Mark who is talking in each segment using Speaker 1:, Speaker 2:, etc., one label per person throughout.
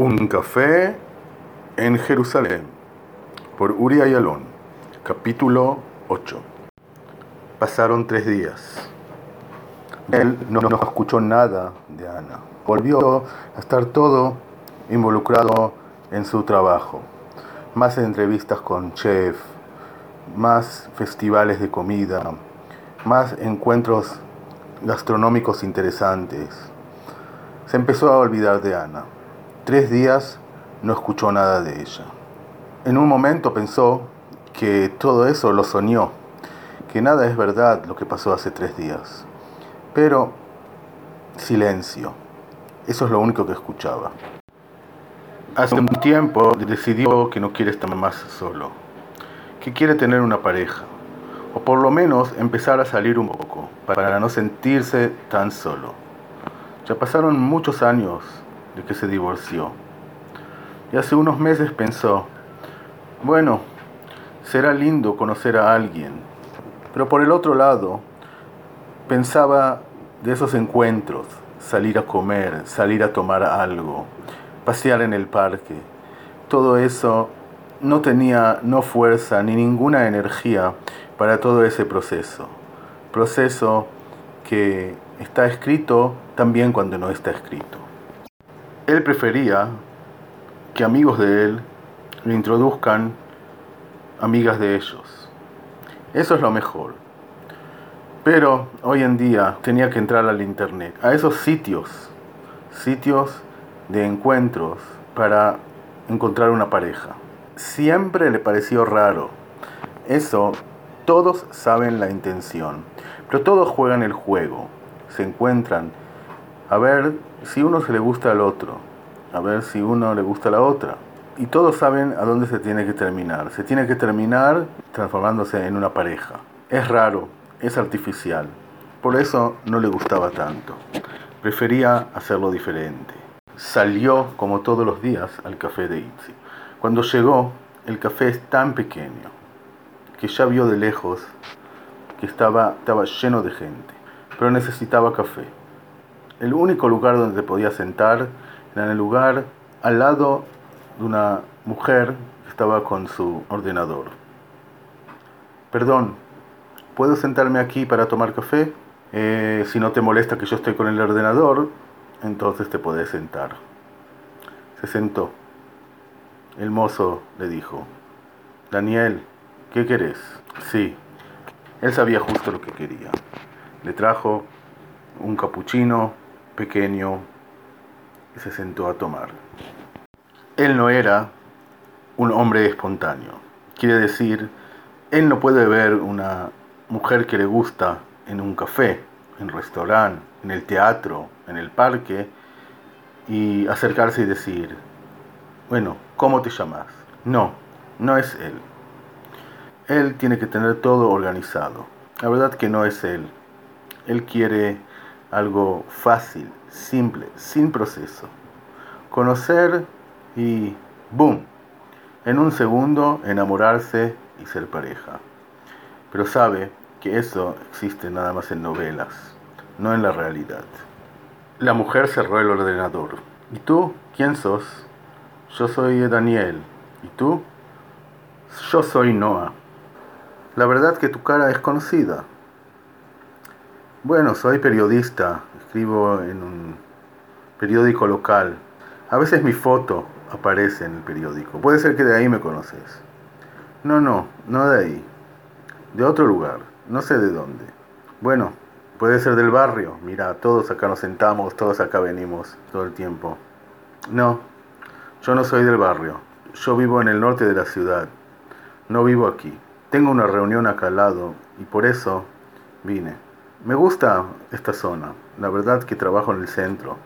Speaker 1: Un café en Jerusalén por Uri Ayalón, capítulo 8. Pasaron tres días. Él no, no escuchó nada de Ana. Volvió a estar todo involucrado en su trabajo. Más entrevistas con chef, más festivales de comida, más encuentros gastronómicos interesantes. Se empezó a olvidar de Ana. Tres días no escuchó nada de ella. En un momento pensó que todo eso lo soñó, que nada es verdad lo que pasó hace tres días. Pero silencio, eso es lo único que escuchaba. Hace un tiempo decidió que no quiere estar más solo, que quiere tener una pareja, o por lo menos empezar a salir un poco, para no sentirse tan solo. Ya pasaron muchos años de que se divorció. Y hace unos meses pensó, bueno, será lindo conocer a alguien. Pero por el otro lado, pensaba de esos encuentros, salir a comer, salir a tomar algo, pasear en el parque. Todo eso no tenía no fuerza ni ninguna energía para todo ese proceso. Proceso que está escrito también cuando no está escrito. Él prefería que amigos de él le introduzcan amigas de ellos. Eso es lo mejor. Pero hoy en día tenía que entrar al internet, a esos sitios, sitios de encuentros para encontrar una pareja. Siempre le pareció raro. Eso, todos saben la intención, pero todos juegan el juego. Se encuentran a ver si uno se le gusta al otro, a ver si uno le gusta a la otra. Y todos saben a dónde se tiene que terminar. Se tiene que terminar transformándose en una pareja. Es raro, es artificial. Por eso no le gustaba tanto. Prefería hacerlo diferente. Salió como todos los días al café de Itzi. Cuando llegó, el café es tan pequeño que ya vio de lejos que estaba, estaba lleno de gente, pero necesitaba café. El único lugar donde te podía sentar era en el lugar al lado de una mujer que estaba con su ordenador. Perdón, ¿puedo sentarme aquí para tomar café? Eh, si no te molesta que yo estoy con el ordenador, entonces te podés sentar. Se sentó. El mozo le dijo, Daniel, ¿qué querés? Sí, él sabía justo lo que quería. Le trajo un capuchino pequeño y se sentó a tomar. Él no era un hombre espontáneo. Quiere decir, él no puede ver una mujer que le gusta en un café, en un restaurante, en el teatro, en el parque, y acercarse y decir, bueno, ¿cómo te llamas? No, no es él. Él tiene que tener todo organizado. La verdad que no es él. Él quiere algo fácil, simple, sin proceso. Conocer y ¡boom! En un segundo enamorarse y ser pareja. Pero sabe que eso existe nada más en novelas, no en la realidad. La mujer cerró el ordenador. ¿Y tú? ¿Quién sos? Yo soy Daniel. ¿Y tú? Yo soy Noah. La verdad que tu cara es conocida. Bueno, soy periodista, escribo en un periódico local. A veces mi foto aparece en el periódico. Puede ser que de ahí me conoces. No, no, no de ahí. De otro lugar, no sé de dónde. Bueno, puede ser del barrio. Mira, todos acá nos sentamos, todos acá venimos todo el tiempo. No, yo no soy del barrio. Yo vivo en el norte de la ciudad. No vivo aquí. Tengo una reunión acá al lado y por eso vine. Me gusta esta zona. La verdad que trabajo en el centro.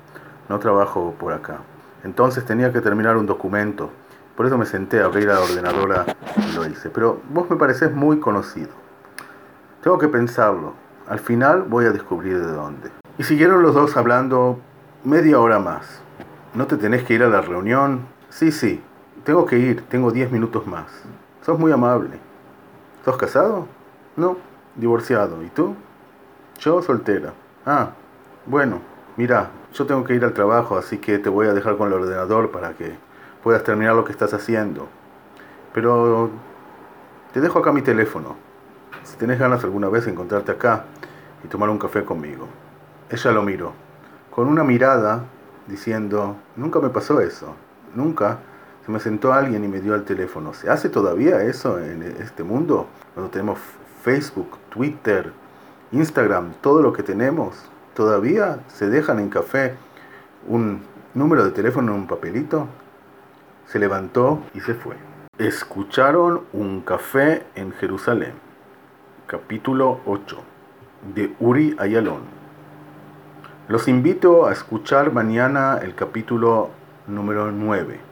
Speaker 1: No trabajo por acá. Entonces tenía que terminar un documento. Por eso me senté a abrir la ordenadora y lo hice. Pero vos me pareces muy conocido. Tengo que pensarlo. Al final voy a descubrir de dónde. Y siguieron los dos hablando media hora más. ¿No te tenés que ir a la reunión? Sí, sí. Tengo que ir. Tengo 10 minutos más. Sos muy amable. ¿Sos casado? No. Divorciado. ¿Y tú? Yo soltera. Ah, bueno, mira, yo tengo que ir al trabajo, así que te voy a dejar con el ordenador para que puedas terminar lo que estás haciendo. Pero te dejo acá mi teléfono. Si tenés ganas alguna vez de encontrarte acá y tomar un café conmigo. Ella lo miró, con una mirada diciendo, nunca me pasó eso, nunca se me sentó alguien y me dio el teléfono. ¿Se hace todavía eso en este mundo? Cuando tenemos Facebook, Twitter, Instagram, todo lo que tenemos, ¿todavía se dejan en café un número de teléfono en un papelito? Se levantó y se fue. Escucharon un café en Jerusalén. Capítulo 8 de Uri Ayalón. Los invito a escuchar mañana el capítulo número 9.